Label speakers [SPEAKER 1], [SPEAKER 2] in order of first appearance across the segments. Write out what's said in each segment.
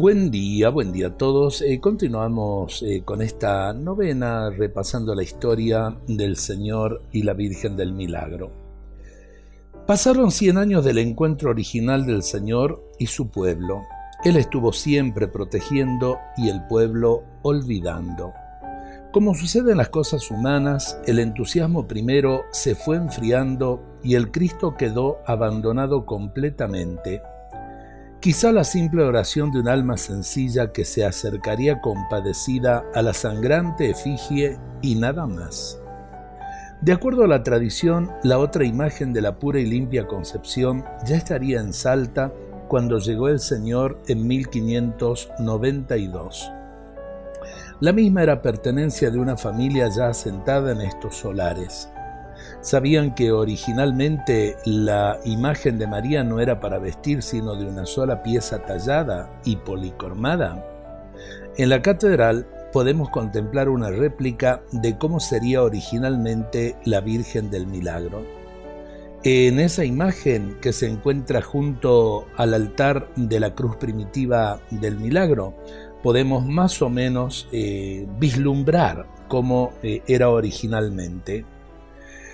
[SPEAKER 1] Buen día, buen día a todos. Eh, continuamos eh, con esta novena repasando la historia del Señor y la Virgen del Milagro. Pasaron 100 años del encuentro original del Señor y su pueblo. Él estuvo siempre protegiendo y el pueblo olvidando. Como sucede en las cosas humanas, el entusiasmo primero se fue enfriando y el Cristo quedó abandonado completamente Quizá la simple oración de un alma sencilla que se acercaría compadecida a la sangrante efigie y nada más. De acuerdo a la tradición, la otra imagen de la pura y limpia concepción ya estaría en Salta cuando llegó el Señor en 1592. La misma era pertenencia de una familia ya asentada en estos solares. Sabían que originalmente la imagen de María no era para vestir sino de una sola pieza tallada y policromada. En la catedral podemos contemplar una réplica de cómo sería originalmente la Virgen del Milagro. En esa imagen que se encuentra junto al altar de la cruz primitiva del Milagro, podemos más o menos eh, vislumbrar cómo eh, era originalmente.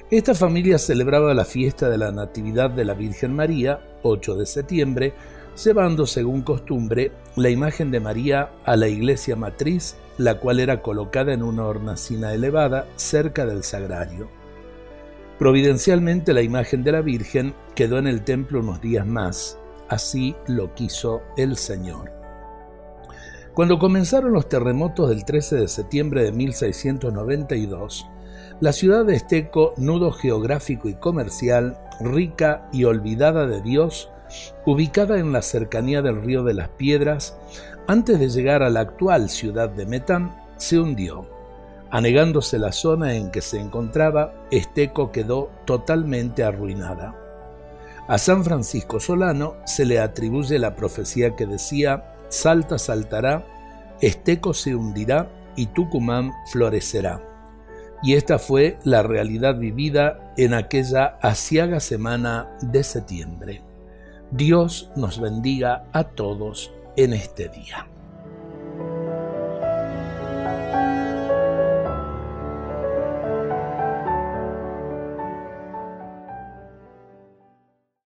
[SPEAKER 1] Esta familia celebraba la fiesta de la Natividad de la Virgen María, 8 de septiembre, llevando según costumbre la imagen de María a la iglesia matriz, la cual era colocada en una hornacina elevada cerca del sagrario. Providencialmente la imagen de la Virgen quedó en el templo unos días más, así lo quiso el Señor. Cuando comenzaron los terremotos del 13 de septiembre de 1692, la ciudad de Esteco, nudo geográfico y comercial, rica y olvidada de Dios, ubicada en la cercanía del río de las Piedras, antes de llegar a la actual ciudad de Metán, se hundió. Anegándose la zona en que se encontraba, Esteco quedó totalmente arruinada. A San Francisco Solano se le atribuye la profecía que decía, Salta saltará, Esteco se hundirá y Tucumán florecerá y esta fue la realidad vivida en aquella asiaga semana de septiembre. Dios nos bendiga a todos en este día.